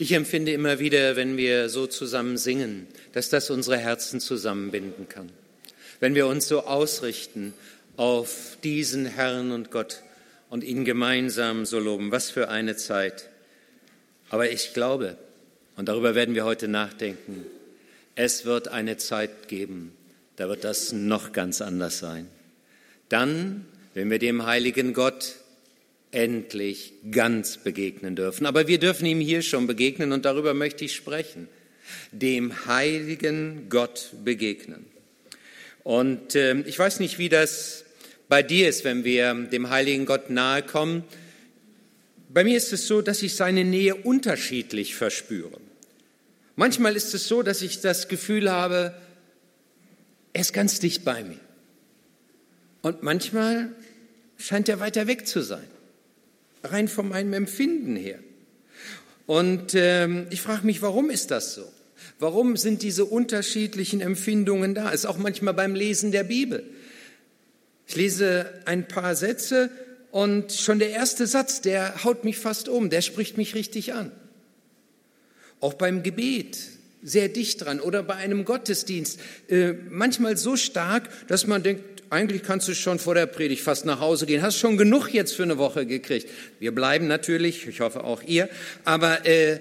Ich empfinde immer wieder, wenn wir so zusammen singen, dass das unsere Herzen zusammenbinden kann. Wenn wir uns so ausrichten auf diesen Herrn und Gott und ihn gemeinsam so loben. Was für eine Zeit. Aber ich glaube, und darüber werden wir heute nachdenken, es wird eine Zeit geben, da wird das noch ganz anders sein. Dann, wenn wir dem heiligen Gott endlich ganz begegnen dürfen. Aber wir dürfen ihm hier schon begegnen und darüber möchte ich sprechen. Dem heiligen Gott begegnen. Und äh, ich weiß nicht, wie das bei dir ist, wenn wir dem heiligen Gott nahe kommen. Bei mir ist es so, dass ich seine Nähe unterschiedlich verspüre. Manchmal ist es so, dass ich das Gefühl habe, er ist ganz dicht bei mir. Und manchmal scheint er weiter weg zu sein rein von meinem Empfinden her. Und ähm, ich frage mich, warum ist das so? Warum sind diese unterschiedlichen Empfindungen da? Ist auch manchmal beim Lesen der Bibel. Ich lese ein paar Sätze und schon der erste Satz, der haut mich fast um, der spricht mich richtig an. Auch beim Gebet sehr dicht dran oder bei einem Gottesdienst äh, manchmal so stark, dass man denkt, eigentlich kannst du schon vor der Predigt fast nach Hause gehen. Hast schon genug jetzt für eine Woche gekriegt. Wir bleiben natürlich, ich hoffe auch ihr, aber äh,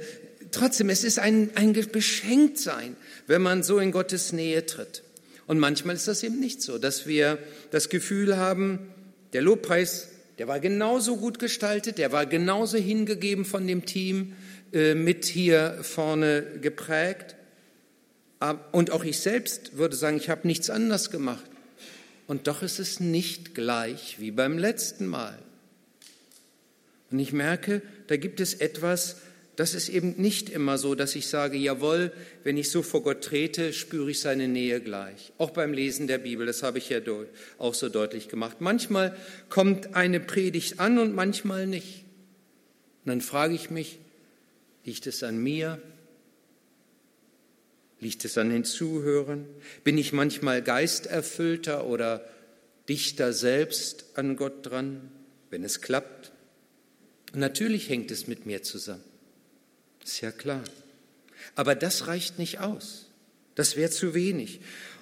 trotzdem, es ist ein, ein Beschenktsein, wenn man so in Gottes Nähe tritt. Und manchmal ist das eben nicht so, dass wir das Gefühl haben, der Lobpreis, der war genauso gut gestaltet, der war genauso hingegeben von dem Team äh, mit hier vorne geprägt. Und auch ich selbst würde sagen, ich habe nichts anders gemacht und doch ist es nicht gleich wie beim letzten Mal. Und ich merke, da gibt es etwas, das ist eben nicht immer so, dass ich sage, jawohl, wenn ich so vor Gott trete, spüre ich seine Nähe gleich. Auch beim Lesen der Bibel, das habe ich ja auch so deutlich gemacht. Manchmal kommt eine Predigt an und manchmal nicht. Und dann frage ich mich, liegt es an mir? Liegt es an den Zuhörern? Bin ich manchmal geisterfüllter oder dichter selbst an Gott dran, wenn es klappt? Natürlich hängt es mit mir zusammen. Ist ja klar. Aber das reicht nicht aus. Das wäre zu wenig.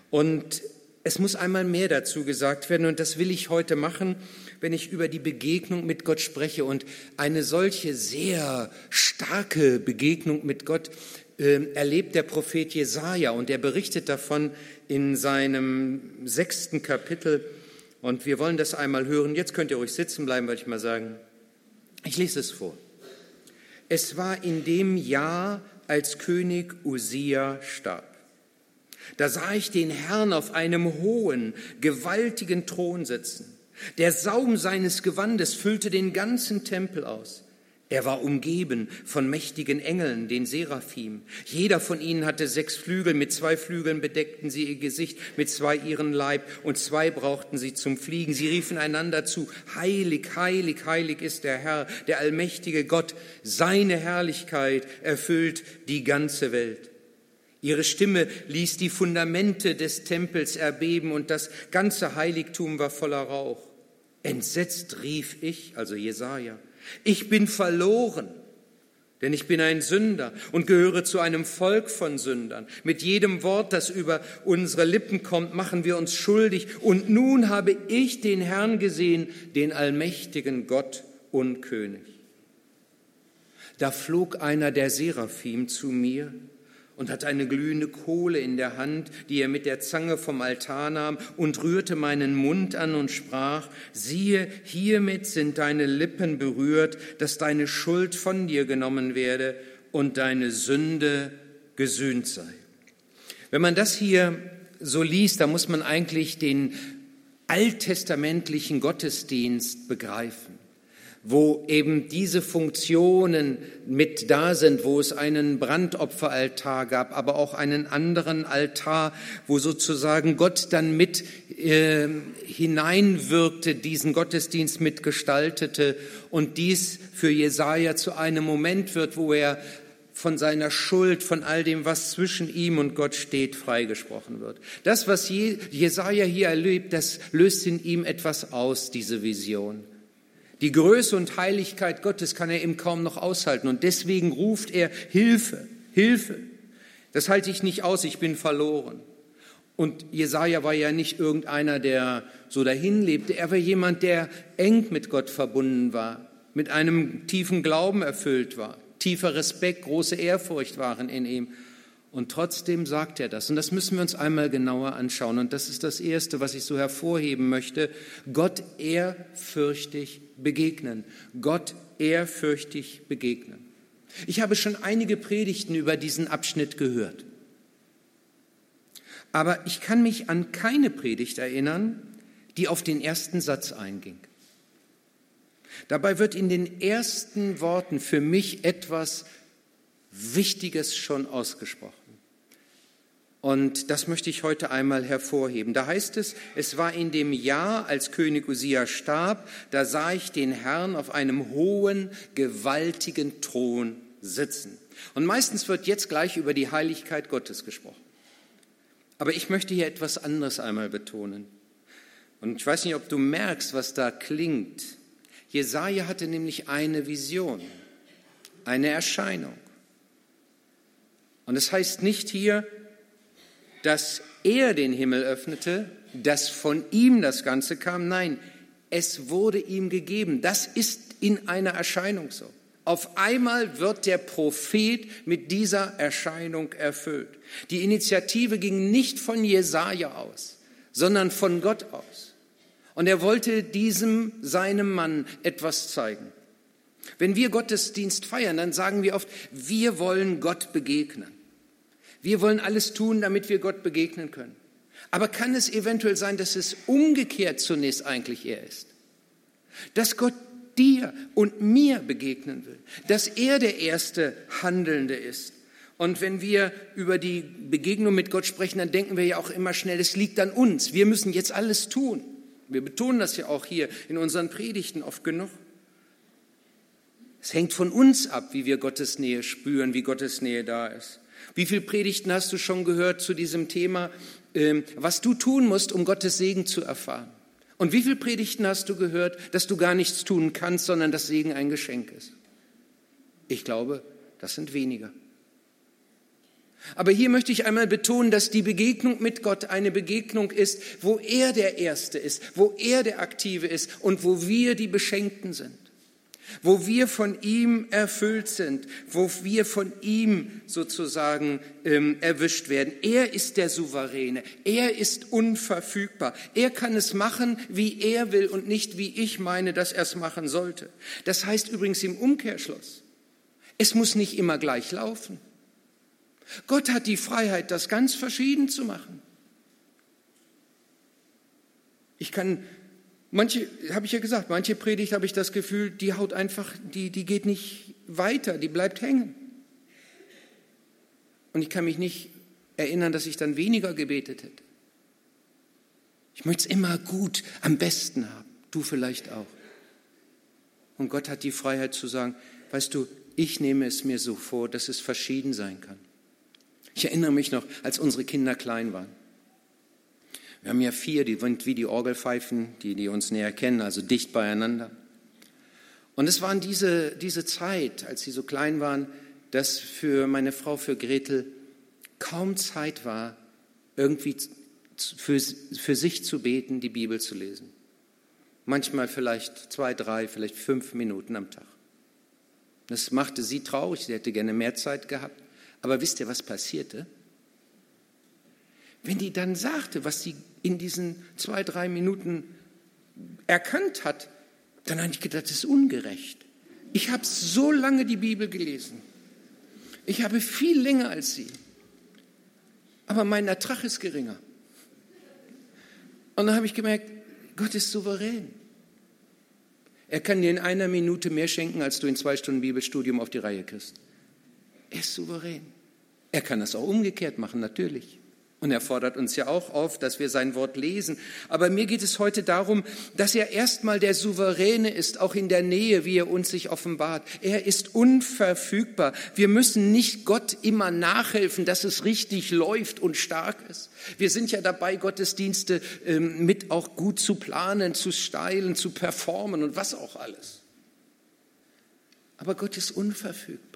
Und es muss einmal mehr dazu gesagt werden und das will ich heute machen, wenn ich über die Begegnung mit Gott spreche. Und eine solche sehr starke Begegnung mit Gott erlebt der Prophet Jesaja und er berichtet davon in seinem sechsten Kapitel. Und wir wollen das einmal hören. Jetzt könnt ihr ruhig sitzen bleiben, würde ich mal sagen. Ich lese es vor. Es war in dem Jahr, als König Usia starb. Da sah ich den Herrn auf einem hohen, gewaltigen Thron sitzen. Der Saum seines Gewandes füllte den ganzen Tempel aus. Er war umgeben von mächtigen Engeln, den Seraphim. Jeder von ihnen hatte sechs Flügel, mit zwei Flügeln bedeckten sie ihr Gesicht, mit zwei ihren Leib und zwei brauchten sie zum Fliegen. Sie riefen einander zu, heilig, heilig, heilig ist der Herr, der allmächtige Gott. Seine Herrlichkeit erfüllt die ganze Welt. Ihre Stimme ließ die Fundamente des Tempels erbeben und das ganze Heiligtum war voller Rauch. Entsetzt rief ich, also Jesaja, ich bin verloren, denn ich bin ein Sünder und gehöre zu einem Volk von Sündern. Mit jedem Wort, das über unsere Lippen kommt, machen wir uns schuldig. Und nun habe ich den Herrn gesehen, den allmächtigen Gott und König. Da flog einer der Seraphim zu mir und hatte eine glühende Kohle in der Hand, die er mit der Zange vom Altar nahm und rührte meinen Mund an und sprach, siehe, hiermit sind deine Lippen berührt, dass deine Schuld von dir genommen werde und deine Sünde gesühnt sei. Wenn man das hier so liest, da muss man eigentlich den alttestamentlichen Gottesdienst begreifen wo eben diese Funktionen mit da sind, wo es einen Brandopferaltar gab, aber auch einen anderen Altar, wo sozusagen Gott dann mit äh, hineinwirkte, diesen Gottesdienst mitgestaltete und dies für Jesaja zu einem Moment wird, wo er von seiner Schuld, von all dem, was zwischen ihm und Gott steht, freigesprochen wird. Das, was Jesaja hier erlebt, das löst in ihm etwas aus, diese Vision. Die Größe und Heiligkeit Gottes kann er eben kaum noch aushalten. Und deswegen ruft er Hilfe, Hilfe. Das halte ich nicht aus, ich bin verloren. Und Jesaja war ja nicht irgendeiner, der so dahin lebte. Er war jemand, der eng mit Gott verbunden war, mit einem tiefen Glauben erfüllt war. Tiefer Respekt, große Ehrfurcht waren in ihm. Und trotzdem sagt er das. Und das müssen wir uns einmal genauer anschauen. Und das ist das Erste, was ich so hervorheben möchte. Gott ehrfürchtig begegnen. Gott ehrfürchtig begegnen. Ich habe schon einige Predigten über diesen Abschnitt gehört. Aber ich kann mich an keine Predigt erinnern, die auf den ersten Satz einging. Dabei wird in den ersten Worten für mich etwas Wichtiges schon ausgesprochen. Und das möchte ich heute einmal hervorheben. Da heißt es, es war in dem Jahr, als König Usia starb, da sah ich den Herrn auf einem hohen, gewaltigen Thron sitzen. Und meistens wird jetzt gleich über die Heiligkeit Gottes gesprochen. Aber ich möchte hier etwas anderes einmal betonen. Und ich weiß nicht, ob du merkst, was da klingt. Jesaja hatte nämlich eine Vision, eine Erscheinung. Und es heißt nicht hier, dass er den Himmel öffnete, dass von ihm das Ganze kam. Nein, es wurde ihm gegeben. Das ist in einer Erscheinung so. Auf einmal wird der Prophet mit dieser Erscheinung erfüllt. Die Initiative ging nicht von Jesaja aus, sondern von Gott aus. Und er wollte diesem, seinem Mann etwas zeigen. Wenn wir Gottesdienst feiern, dann sagen wir oft, wir wollen Gott begegnen. Wir wollen alles tun, damit wir Gott begegnen können. Aber kann es eventuell sein, dass es umgekehrt zunächst eigentlich er ist? Dass Gott dir und mir begegnen will, dass er der erste Handelnde ist. Und wenn wir über die Begegnung mit Gott sprechen, dann denken wir ja auch immer schnell, es liegt an uns. Wir müssen jetzt alles tun. Wir betonen das ja auch hier in unseren Predigten oft genug. Es hängt von uns ab, wie wir Gottes Nähe spüren, wie Gottes Nähe da ist. Wie viele Predigten hast du schon gehört zu diesem Thema, ähm, was du tun musst, um Gottes Segen zu erfahren? Und wie viele Predigten hast du gehört, dass du gar nichts tun kannst, sondern dass Segen ein Geschenk ist? Ich glaube, das sind weniger. Aber hier möchte ich einmal betonen, dass die Begegnung mit Gott eine Begegnung ist, wo er der Erste ist, wo er der Aktive ist und wo wir die Beschenkten sind wo wir von ihm erfüllt sind, wo wir von ihm sozusagen ähm, erwischt werden. Er ist der Souveräne, er ist unverfügbar, er kann es machen, wie er will und nicht wie ich meine, dass er es machen sollte. Das heißt übrigens im Umkehrschluss, es muss nicht immer gleich laufen. Gott hat die Freiheit, das ganz verschieden zu machen. Ich kann Manche, habe ich ja gesagt, manche Predigt habe ich das Gefühl, die haut einfach, die, die geht nicht weiter, die bleibt hängen. Und ich kann mich nicht erinnern, dass ich dann weniger gebetet hätte. Ich möchte es immer gut, am besten haben. Du vielleicht auch. Und Gott hat die Freiheit zu sagen, weißt du, ich nehme es mir so vor, dass es verschieden sein kann. Ich erinnere mich noch, als unsere Kinder klein waren. Wir haben ja vier, die sind wie die Orgelpfeifen, die, die uns näher kennen, also dicht beieinander. Und es waren diese, diese Zeit, als sie so klein waren, dass für meine Frau, für Gretel, kaum Zeit war, irgendwie für, für sich zu beten, die Bibel zu lesen. Manchmal vielleicht zwei, drei, vielleicht fünf Minuten am Tag. Das machte sie traurig, sie hätte gerne mehr Zeit gehabt. Aber wisst ihr, was passierte? Wenn die dann sagte, was sie in diesen zwei, drei Minuten erkannt hat, dann habe ich gedacht, das ist ungerecht. Ich habe so lange die Bibel gelesen. Ich habe viel länger als sie. Aber mein Ertrag ist geringer. Und dann habe ich gemerkt, Gott ist souverän. Er kann dir in einer Minute mehr schenken, als du in zwei Stunden Bibelstudium auf die Reihe kriegst. Er ist souverän. Er kann das auch umgekehrt machen, natürlich. Und er fordert uns ja auch auf, dass wir sein Wort lesen. Aber mir geht es heute darum, dass er erstmal der Souveräne ist, auch in der Nähe, wie er uns sich offenbart. Er ist unverfügbar. Wir müssen nicht Gott immer nachhelfen, dass es richtig läuft und stark ist. Wir sind ja dabei, Gottesdienste ähm, mit auch gut zu planen, zu steilen, zu performen und was auch alles. Aber Gott ist unverfügbar.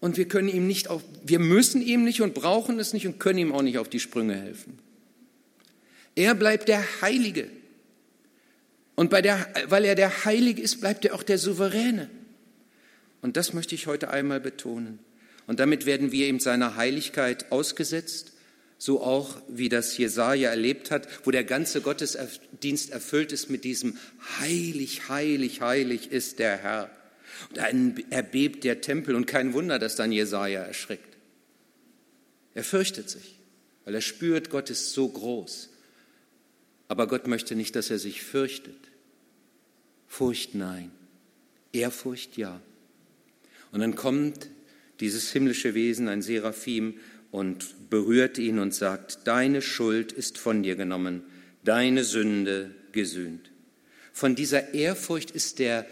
Und wir können ihm nicht auf, wir müssen ihm nicht und brauchen es nicht und können ihm auch nicht auf die Sprünge helfen. Er bleibt der Heilige. Und bei der, weil er der Heilige ist, bleibt er auch der Souveräne. Und das möchte ich heute einmal betonen. Und damit werden wir ihm seiner Heiligkeit ausgesetzt, so auch wie das Jesaja erlebt hat, wo der ganze Gottesdienst erfüllt ist mit diesem Heilig, heilig, heilig ist der Herr. Und dann erbebt der Tempel und kein Wunder, dass dann Jesaja erschrickt. Er fürchtet sich, weil er spürt, Gott ist so groß. Aber Gott möchte nicht, dass er sich fürchtet. Furcht nein, Ehrfurcht ja. Und dann kommt dieses himmlische Wesen, ein Seraphim, und berührt ihn und sagt, deine Schuld ist von dir genommen, deine Sünde gesühnt. Von dieser Ehrfurcht ist der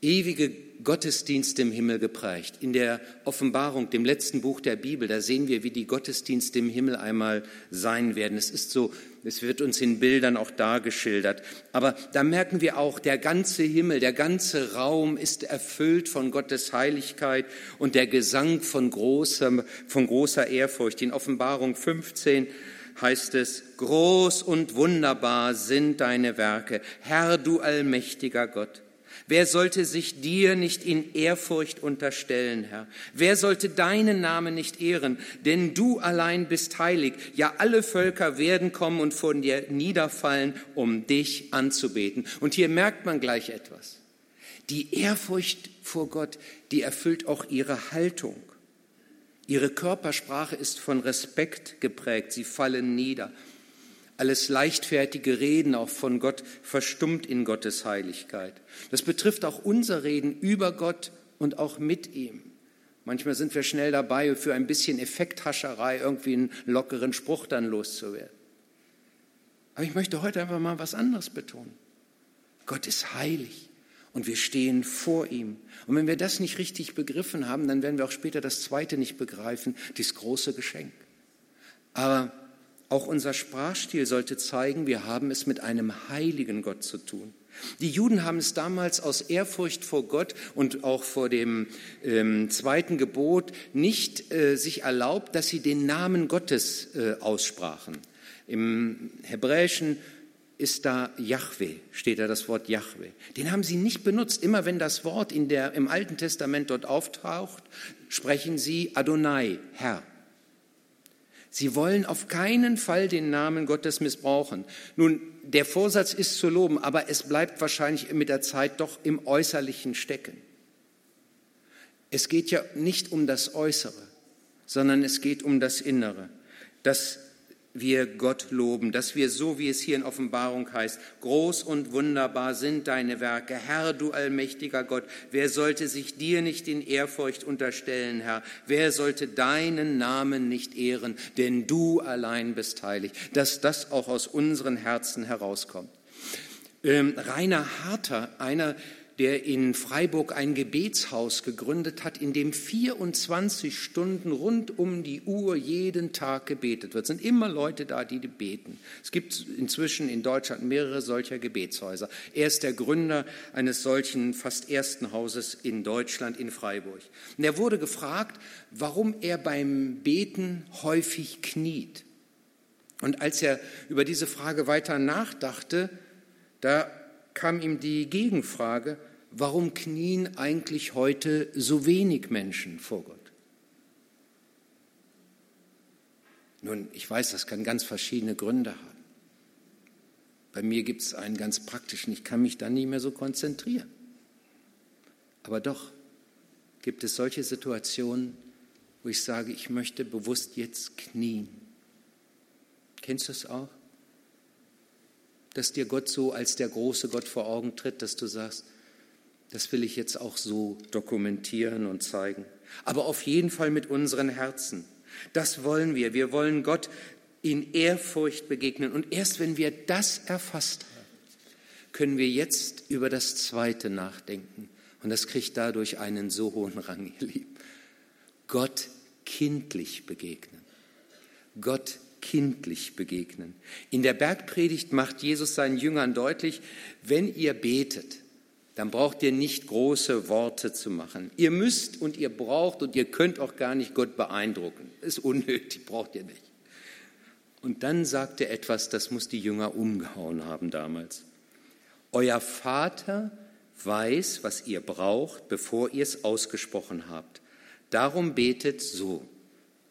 ewige Gottesdienst im Himmel geprägt. In der Offenbarung, dem letzten Buch der Bibel, da sehen wir, wie die Gottesdienste im Himmel einmal sein werden. Es ist so, es wird uns in Bildern auch dargeschildert. Aber da merken wir auch, der ganze Himmel, der ganze Raum ist erfüllt von Gottes Heiligkeit und der Gesang von großer, von großer Ehrfurcht. In Offenbarung 15 heißt es, groß und wunderbar sind deine Werke, Herr du allmächtiger Gott. Wer sollte sich dir nicht in Ehrfurcht unterstellen, Herr? Wer sollte deinen Namen nicht ehren? Denn du allein bist heilig. Ja, alle Völker werden kommen und vor dir niederfallen, um dich anzubeten. Und hier merkt man gleich etwas. Die Ehrfurcht vor Gott, die erfüllt auch ihre Haltung. Ihre Körpersprache ist von Respekt geprägt. Sie fallen nieder. Alles leichtfertige Reden auch von Gott verstummt in Gottes Heiligkeit. Das betrifft auch unser Reden über Gott und auch mit ihm. Manchmal sind wir schnell dabei, für ein bisschen Effekthascherei irgendwie einen lockeren Spruch dann loszuwerden. Aber ich möchte heute einfach mal was anderes betonen. Gott ist heilig und wir stehen vor ihm. Und wenn wir das nicht richtig begriffen haben, dann werden wir auch später das Zweite nicht begreifen, dieses große Geschenk. Aber auch unser Sprachstil sollte zeigen, wir haben es mit einem heiligen Gott zu tun. Die Juden haben es damals aus Ehrfurcht vor Gott und auch vor dem ähm, zweiten Gebot nicht äh, sich erlaubt, dass sie den Namen Gottes äh, aussprachen. Im Hebräischen ist da Yahweh, steht da das Wort Yahweh. Den haben sie nicht benutzt. Immer wenn das Wort in der, im Alten Testament dort auftaucht, sprechen sie Adonai, Herr. Sie wollen auf keinen Fall den Namen Gottes missbrauchen. Nun, der Vorsatz ist zu loben, aber es bleibt wahrscheinlich mit der Zeit doch im Äußerlichen stecken. Es geht ja nicht um das Äußere, sondern es geht um das Innere. Das wir Gott loben, dass wir so, wie es hier in Offenbarung heißt, groß und wunderbar sind deine Werke. Herr, du allmächtiger Gott, wer sollte sich dir nicht in Ehrfurcht unterstellen, Herr? Wer sollte deinen Namen nicht ehren? Denn du allein bist heilig. Dass das auch aus unseren Herzen herauskommt. Ähm, Rainer Harter, einer der in Freiburg ein Gebetshaus gegründet hat, in dem 24 Stunden rund um die Uhr jeden Tag gebetet wird. Es sind immer Leute da, die beten. Es gibt inzwischen in Deutschland mehrere solcher Gebetshäuser. Er ist der Gründer eines solchen fast ersten Hauses in Deutschland, in Freiburg. Und er wurde gefragt, warum er beim Beten häufig kniet. Und als er über diese Frage weiter nachdachte, da kam ihm die Gegenfrage, warum knien eigentlich heute so wenig Menschen vor Gott? Nun, ich weiß, das kann ganz verschiedene Gründe haben. Bei mir gibt es einen ganz praktischen, ich kann mich dann nicht mehr so konzentrieren. Aber doch gibt es solche Situationen, wo ich sage, ich möchte bewusst jetzt knien. Kennst du es auch? Dass dir Gott so als der große Gott vor Augen tritt, dass du sagst, das will ich jetzt auch so dokumentieren und zeigen. Aber auf jeden Fall mit unseren Herzen. Das wollen wir. Wir wollen Gott in Ehrfurcht begegnen. Und erst wenn wir das erfasst haben, können wir jetzt über das Zweite nachdenken. Und das kriegt dadurch einen so hohen Rang, ihr Lieben. Gott kindlich begegnen. Gott kindlich begegnen. In der Bergpredigt macht Jesus seinen Jüngern deutlich, wenn ihr betet, dann braucht ihr nicht große Worte zu machen. Ihr müsst und ihr braucht und ihr könnt auch gar nicht Gott beeindrucken. Ist unnötig, braucht ihr nicht. Und dann sagt er etwas, das muss die Jünger umgehauen haben damals. Euer Vater weiß, was ihr braucht, bevor ihr es ausgesprochen habt. Darum betet so,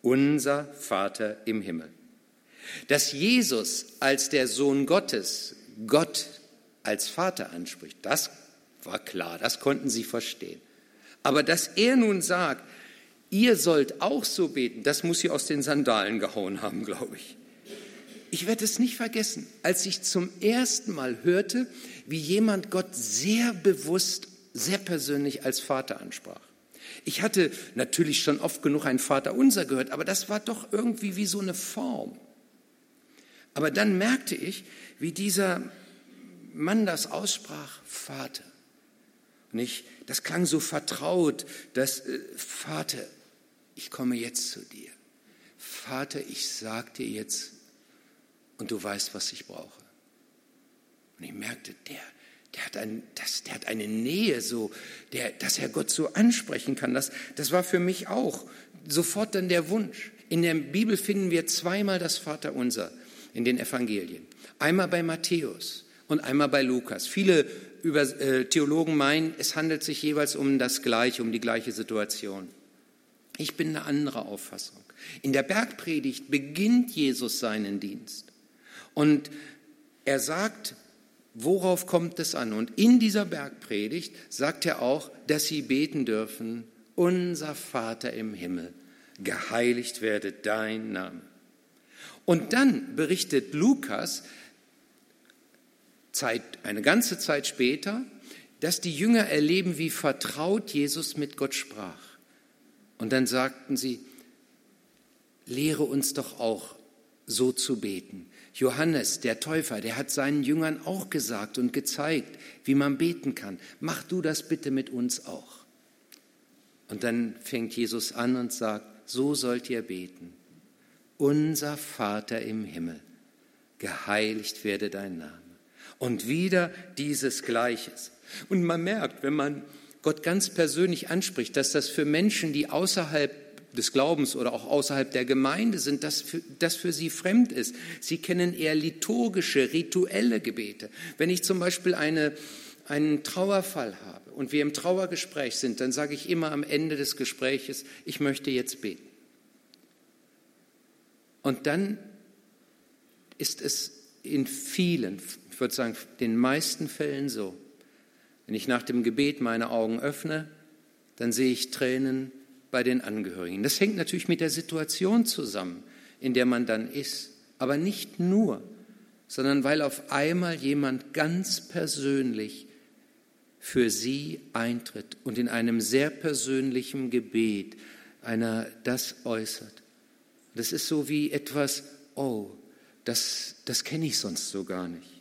unser Vater im Himmel. Dass Jesus als der Sohn Gottes Gott als Vater anspricht, das war klar, das konnten sie verstehen. Aber dass er nun sagt, ihr sollt auch so beten, das muss sie aus den Sandalen gehauen haben, glaube ich. Ich werde es nicht vergessen, als ich zum ersten Mal hörte, wie jemand Gott sehr bewusst, sehr persönlich als Vater ansprach. Ich hatte natürlich schon oft genug ein Vater unser gehört, aber das war doch irgendwie wie so eine Form. Aber dann merkte ich, wie dieser Mann das aussprach, Vater. Und ich, das klang so vertraut, dass, äh, Vater, ich komme jetzt zu dir. Vater, ich sag dir jetzt, und du weißt, was ich brauche. Und ich merkte, der, der hat, ein, das, der hat eine Nähe, so, der, dass er Gott so ansprechen kann. Das, das war für mich auch sofort dann der Wunsch. In der Bibel finden wir zweimal das Vaterunser in den Evangelien. Einmal bei Matthäus und einmal bei Lukas. Viele äh, Theologen meinen, es handelt sich jeweils um das Gleiche, um die gleiche Situation. Ich bin eine andere Auffassung. In der Bergpredigt beginnt Jesus seinen Dienst. Und er sagt, worauf kommt es an? Und in dieser Bergpredigt sagt er auch, dass sie beten dürfen, unser Vater im Himmel, geheiligt werde dein Name. Und dann berichtet Lukas Zeit, eine ganze Zeit später, dass die Jünger erleben, wie vertraut Jesus mit Gott sprach. Und dann sagten sie, lehre uns doch auch so zu beten. Johannes, der Täufer, der hat seinen Jüngern auch gesagt und gezeigt, wie man beten kann. Mach du das bitte mit uns auch. Und dann fängt Jesus an und sagt, so sollt ihr beten. Unser Vater im Himmel, geheiligt werde dein Name. Und wieder dieses Gleiches. Und man merkt, wenn man Gott ganz persönlich anspricht, dass das für Menschen, die außerhalb des Glaubens oder auch außerhalb der Gemeinde sind, das für, das für sie fremd ist. Sie kennen eher liturgische, rituelle Gebete. Wenn ich zum Beispiel eine, einen Trauerfall habe und wir im Trauergespräch sind, dann sage ich immer am Ende des Gespräches, ich möchte jetzt beten. Und dann ist es in vielen, ich würde sagen, den meisten Fällen so, wenn ich nach dem Gebet meine Augen öffne, dann sehe ich Tränen bei den Angehörigen. Das hängt natürlich mit der Situation zusammen, in der man dann ist, aber nicht nur, sondern weil auf einmal jemand ganz persönlich für sie eintritt und in einem sehr persönlichen Gebet einer das äußert. Das ist so wie etwas, oh, das, das kenne ich sonst so gar nicht.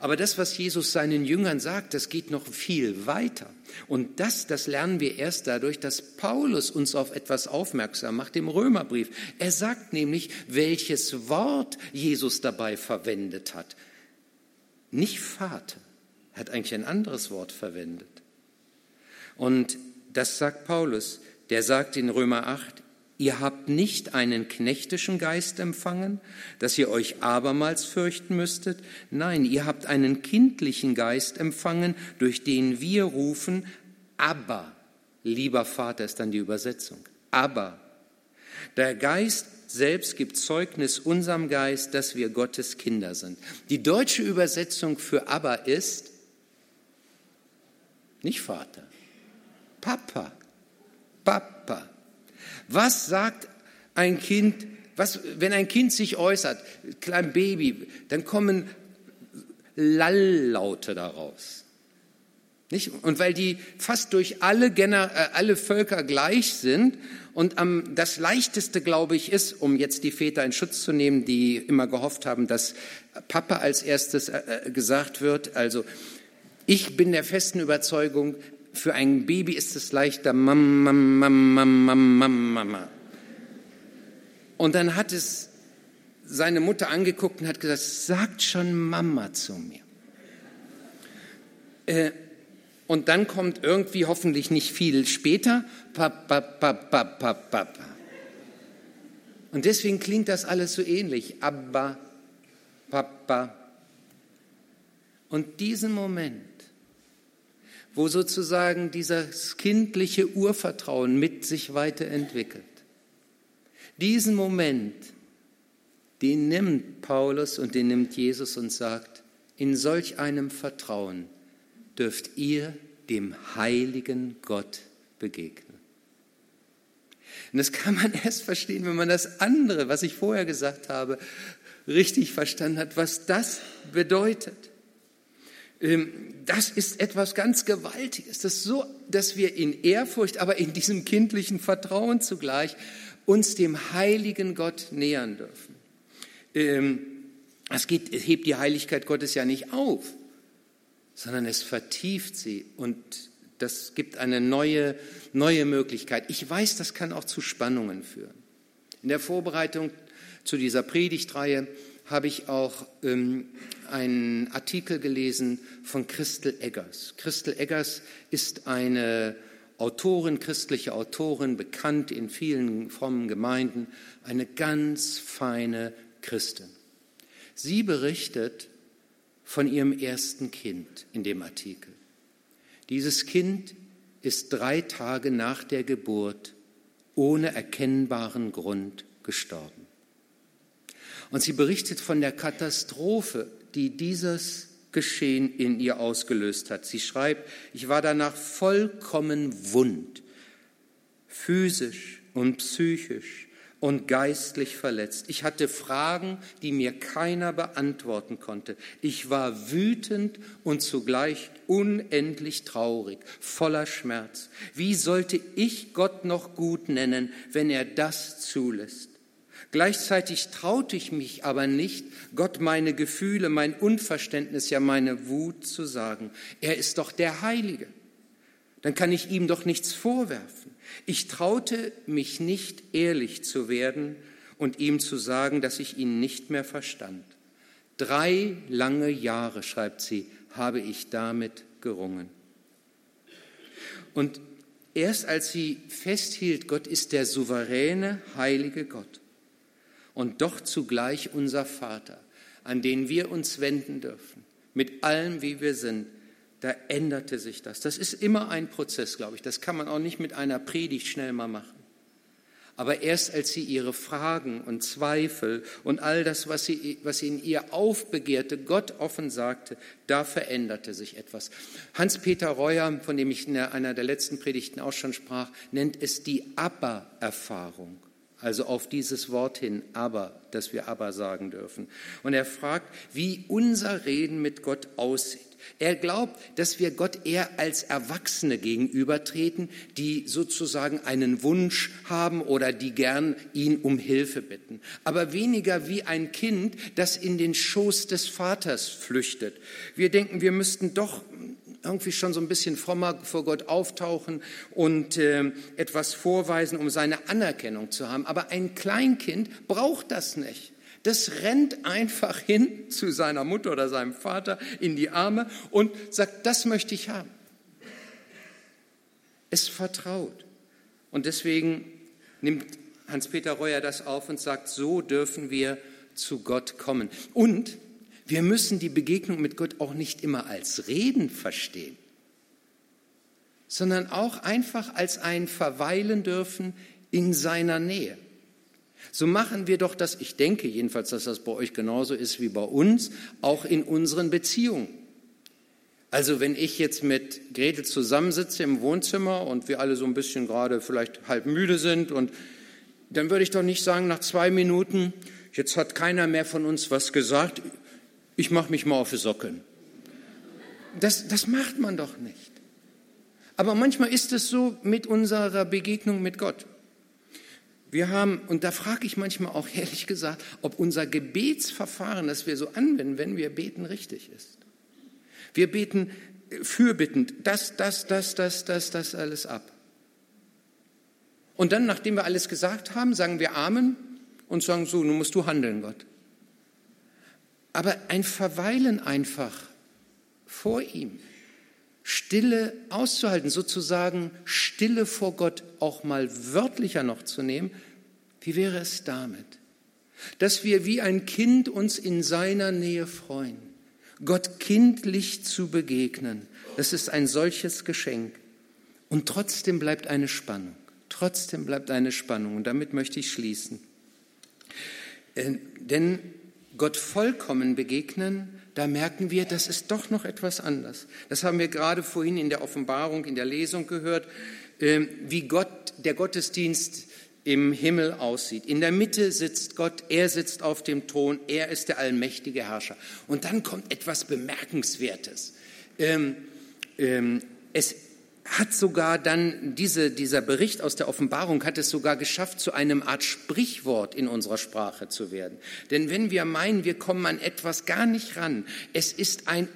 Aber das, was Jesus seinen Jüngern sagt, das geht noch viel weiter. Und das, das lernen wir erst dadurch, dass Paulus uns auf etwas aufmerksam macht im Römerbrief. Er sagt nämlich, welches Wort Jesus dabei verwendet hat. Nicht Vater. Er hat eigentlich ein anderes Wort verwendet. Und das sagt Paulus. Der sagt in Römer 8, Ihr habt nicht einen knechtischen Geist empfangen, dass ihr euch abermals fürchten müsstet. Nein, ihr habt einen kindlichen Geist empfangen, durch den wir rufen, aber, lieber Vater ist dann die Übersetzung, aber. Der Geist selbst gibt Zeugnis unserem Geist, dass wir Gottes Kinder sind. Die deutsche Übersetzung für aber ist nicht Vater, Papa, Papa. Was sagt ein Kind, was, wenn ein Kind sich äußert, klein Baby, dann kommen Lalllaute daraus. Nicht? Und weil die fast durch alle, Gener äh, alle Völker gleich sind und ähm, das Leichteste, glaube ich, ist, um jetzt die Väter in Schutz zu nehmen, die immer gehofft haben, dass Papa als erstes äh, äh gesagt wird. Also ich bin der festen Überzeugung, für ein Baby ist es leichter, Mama, Mama, Mama, Mama. Und dann hat es seine Mutter angeguckt und hat gesagt, sagt schon Mama zu mir. Äh, und dann kommt irgendwie hoffentlich nicht viel später, Papa, Papa, Papa, Papa. Und deswegen klingt das alles so ähnlich. Abba, Papa. Und diesen Moment, wo sozusagen dieses kindliche Urvertrauen mit sich weiterentwickelt, diesen Moment, den nimmt Paulus und den nimmt Jesus und sagt, in solch einem Vertrauen dürft ihr dem heiligen Gott begegnen. Und das kann man erst verstehen, wenn man das andere, was ich vorher gesagt habe, richtig verstanden hat, was das bedeutet. Ähm, das ist etwas ganz Gewaltiges. Das ist so, dass wir in Ehrfurcht, aber in diesem kindlichen Vertrauen zugleich uns dem heiligen Gott nähern dürfen. Ähm, es, hebt die Heiligkeit Gottes ja nicht auf sondern es vertieft sie und das gibt eine neue, neue Möglichkeit. Ich weiß, das kann auch zu Spannungen führen. In der Vorbereitung zu dieser Predigtreihe habe ich auch ähm, einen Artikel gelesen von Christel Eggers. Christel Eggers ist eine Autorin, christliche Autorin, bekannt in vielen frommen Gemeinden, eine ganz feine Christin. Sie berichtet von ihrem ersten Kind in dem Artikel. Dieses Kind ist drei Tage nach der Geburt ohne erkennbaren Grund gestorben. Und sie berichtet von der Katastrophe, die dieses Geschehen in ihr ausgelöst hat. Sie schreibt, ich war danach vollkommen wund, physisch und psychisch und geistlich verletzt. Ich hatte Fragen, die mir keiner beantworten konnte. Ich war wütend und zugleich unendlich traurig, voller Schmerz. Wie sollte ich Gott noch gut nennen, wenn er das zulässt? Gleichzeitig traute ich mich aber nicht, Gott meine Gefühle, mein Unverständnis, ja meine Wut zu sagen. Er ist doch der Heilige. Dann kann ich ihm doch nichts vorwerfen. Ich traute mich nicht, ehrlich zu werden und ihm zu sagen, dass ich ihn nicht mehr verstand. Drei lange Jahre, schreibt sie, habe ich damit gerungen. Und erst als sie festhielt, Gott ist der souveräne, heilige Gott und doch zugleich unser Vater, an den wir uns wenden dürfen, mit allem, wie wir sind, da änderte sich das. Das ist immer ein Prozess, glaube ich. Das kann man auch nicht mit einer Predigt schnell mal machen. Aber erst als sie ihre Fragen und Zweifel und all das, was, sie, was in ihr aufbegehrte, Gott offen sagte, da veränderte sich etwas. Hans-Peter Reuer, von dem ich in einer der letzten Predigten auch schon sprach, nennt es die Aber-Erfahrung. Also auf dieses Wort hin, aber, dass wir aber sagen dürfen. Und er fragt, wie unser Reden mit Gott aussieht. Er glaubt, dass wir Gott eher als Erwachsene gegenübertreten, die sozusagen einen Wunsch haben oder die gern ihn um Hilfe bitten. Aber weniger wie ein Kind, das in den Schoß des Vaters flüchtet. Wir denken, wir müssten doch irgendwie schon so ein bisschen frommer vor Gott auftauchen und äh, etwas vorweisen, um seine Anerkennung zu haben. Aber ein Kleinkind braucht das nicht. Das rennt einfach hin zu seiner Mutter oder seinem Vater in die Arme und sagt, das möchte ich haben. Es vertraut. Und deswegen nimmt Hans-Peter Reuer das auf und sagt, so dürfen wir zu Gott kommen. Und wir müssen die Begegnung mit Gott auch nicht immer als Reden verstehen, sondern auch einfach als ein Verweilen dürfen in seiner Nähe. So machen wir doch das, ich denke jedenfalls, dass das bei euch genauso ist wie bei uns, auch in unseren Beziehungen. Also wenn ich jetzt mit Gretel zusammensitze im Wohnzimmer und wir alle so ein bisschen gerade vielleicht halb müde sind und dann würde ich doch nicht sagen nach zwei Minuten, jetzt hat keiner mehr von uns was gesagt, ich mache mich mal auf die Socken. Das, das macht man doch nicht. Aber manchmal ist es so mit unserer Begegnung mit Gott. Wir haben, und da frage ich manchmal auch ehrlich gesagt, ob unser Gebetsverfahren, das wir so anwenden, wenn wir beten, richtig ist. Wir beten fürbittend das, das, das, das, das, das alles ab. Und dann, nachdem wir alles gesagt haben, sagen wir Amen und sagen so, nun musst du handeln, Gott. Aber ein Verweilen einfach vor ihm, Stille auszuhalten, sozusagen Stille vor Gott auch mal wörtlicher noch zu nehmen, wie wäre es damit? Dass wir wie ein Kind uns in seiner Nähe freuen, Gott kindlich zu begegnen, das ist ein solches Geschenk. Und trotzdem bleibt eine Spannung, trotzdem bleibt eine Spannung und damit möchte ich schließen. Äh, denn Gott vollkommen begegnen, da merken wir, das ist doch noch etwas anders. Das haben wir gerade vorhin in der Offenbarung, in der Lesung gehört, ähm, wie Gott, der Gottesdienst im Himmel aussieht. In der Mitte sitzt Gott, er sitzt auf dem Thron, er ist der allmächtige Herrscher. Und dann kommt etwas Bemerkenswertes. Ähm, ähm, es hat sogar dann diese, dieser Bericht aus der Offenbarung hat es sogar geschafft, zu einem Art Sprichwort in unserer Sprache zu werden. Denn wenn wir meinen, wir kommen an etwas gar nicht ran, es ist ein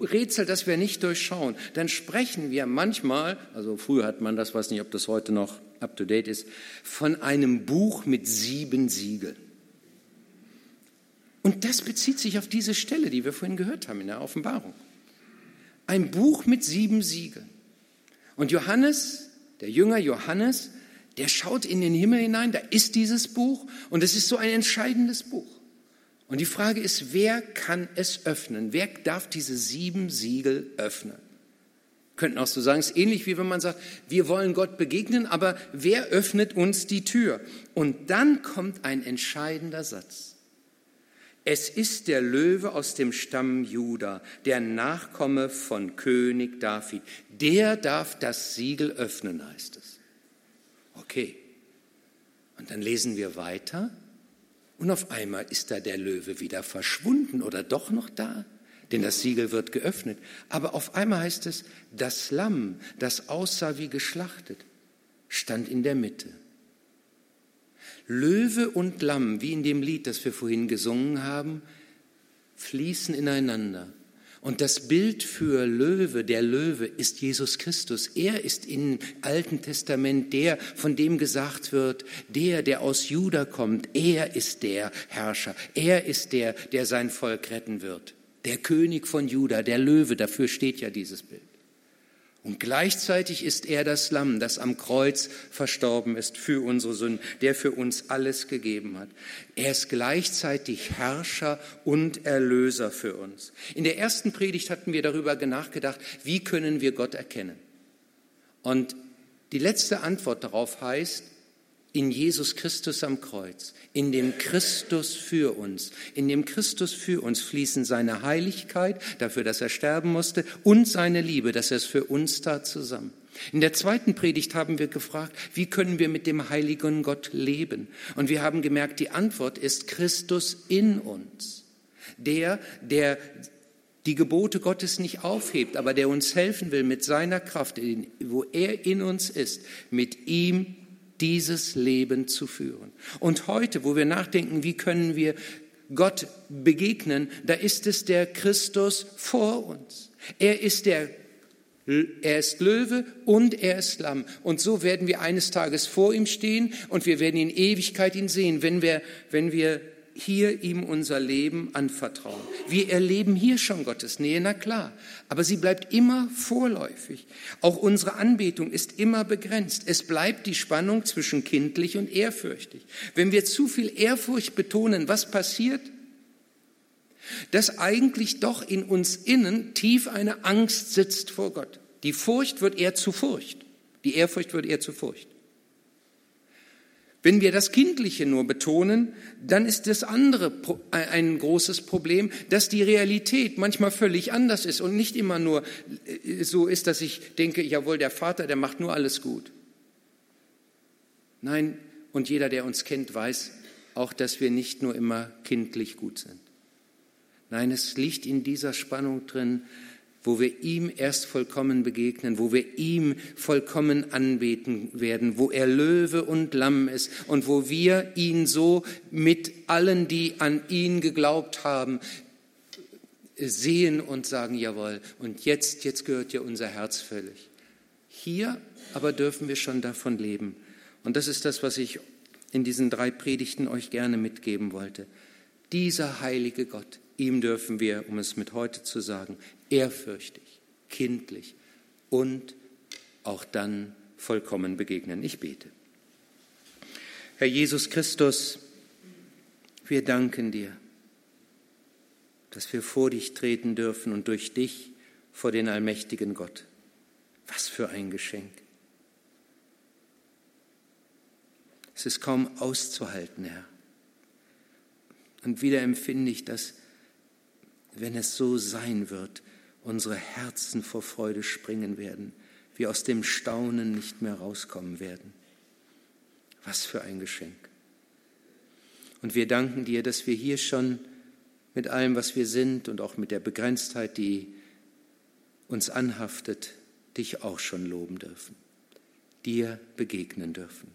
Rätsel, das wir nicht durchschauen, dann sprechen wir manchmal, also früher hat man das, weiß nicht, ob das heute noch up to date ist, von einem Buch mit sieben Siegeln. Und das bezieht sich auf diese Stelle, die wir vorhin gehört haben in der Offenbarung. Ein Buch mit sieben Siegeln. Und Johannes, der Jünger Johannes, der schaut in den Himmel hinein, da ist dieses Buch und es ist so ein entscheidendes Buch. Und die Frage ist, wer kann es öffnen? Wer darf diese sieben Siegel öffnen? Könnten auch so sagen, es ist ähnlich wie wenn man sagt, wir wollen Gott begegnen, aber wer öffnet uns die Tür? Und dann kommt ein entscheidender Satz. Es ist der Löwe aus dem Stamm Juda, der Nachkomme von König David. Der darf das Siegel öffnen, heißt es. Okay. Und dann lesen wir weiter und auf einmal ist da der Löwe wieder verschwunden oder doch noch da, denn das Siegel wird geöffnet. Aber auf einmal heißt es, das Lamm, das aussah wie geschlachtet, stand in der Mitte. Löwe und Lamm, wie in dem Lied, das wir vorhin gesungen haben, fließen ineinander. Und das Bild für Löwe, der Löwe, ist Jesus Christus. Er ist im Alten Testament der, von dem gesagt wird, der, der aus Juda kommt. Er ist der Herrscher. Er ist der, der sein Volk retten wird. Der König von Juda, der Löwe, dafür steht ja dieses Bild. Und gleichzeitig ist er das Lamm, das am Kreuz verstorben ist für unsere Sünden, der für uns alles gegeben hat. Er ist gleichzeitig Herrscher und Erlöser für uns. In der ersten Predigt hatten wir darüber nachgedacht, wie können wir Gott erkennen? Und die letzte Antwort darauf heißt, in Jesus Christus am Kreuz, in dem Christus für uns. In dem Christus für uns fließen seine Heiligkeit, dafür, dass er sterben musste, und seine Liebe, dass er es für uns tat, zusammen. In der zweiten Predigt haben wir gefragt, wie können wir mit dem heiligen Gott leben? Und wir haben gemerkt, die Antwort ist Christus in uns. Der, der die Gebote Gottes nicht aufhebt, aber der uns helfen will mit seiner Kraft, wo er in uns ist, mit ihm dieses Leben zu führen. Und heute, wo wir nachdenken, wie können wir Gott begegnen, da ist es der Christus vor uns. Er ist der er ist Löwe und er ist Lamm. Und so werden wir eines Tages vor ihm stehen und wir werden in Ewigkeit ihn sehen, wenn wir, wenn wir hier ihm unser Leben anvertrauen. Wir erleben hier schon Gottes Nähe, na klar, aber sie bleibt immer vorläufig. Auch unsere Anbetung ist immer begrenzt. Es bleibt die Spannung zwischen kindlich und ehrfürchtig. Wenn wir zu viel Ehrfurcht betonen, was passiert? Dass eigentlich doch in uns innen tief eine Angst sitzt vor Gott. Die Furcht wird eher zu Furcht. Die Ehrfurcht wird eher zu Furcht. Wenn wir das Kindliche nur betonen, dann ist das andere ein großes Problem, dass die Realität manchmal völlig anders ist und nicht immer nur äh, so ist, dass ich denke, jawohl, der Vater, der macht nur alles gut. Nein, und jeder, der uns kennt, weiß auch, dass wir nicht nur immer kindlich gut sind. Nein, es liegt in dieser Spannung drin, wo wir ihm erst vollkommen begegnen, wo wir ihm vollkommen anbeten werden, wo er Löwe und Lamm ist und wo wir ihn so mit allen, die an ihn geglaubt haben, sehen und sagen, jawohl, und jetzt, jetzt gehört dir unser Herz völlig. Hier aber dürfen wir schon davon leben. Und das ist das, was ich in diesen drei Predigten euch gerne mitgeben wollte. Dieser heilige Gott, ihm dürfen wir, um es mit heute zu sagen, ehrfürchtig, kindlich und auch dann vollkommen begegnen. Ich bete. Herr Jesus Christus, wir danken dir, dass wir vor dich treten dürfen und durch dich vor den allmächtigen Gott. Was für ein Geschenk. Es ist kaum auszuhalten, Herr. Und wieder empfinde ich, dass, wenn es so sein wird, unsere Herzen vor Freude springen werden, wir aus dem Staunen nicht mehr rauskommen werden. Was für ein Geschenk. Und wir danken dir, dass wir hier schon mit allem, was wir sind und auch mit der Begrenztheit, die uns anhaftet, dich auch schon loben dürfen, dir begegnen dürfen.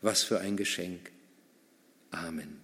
Was für ein Geschenk. Amen.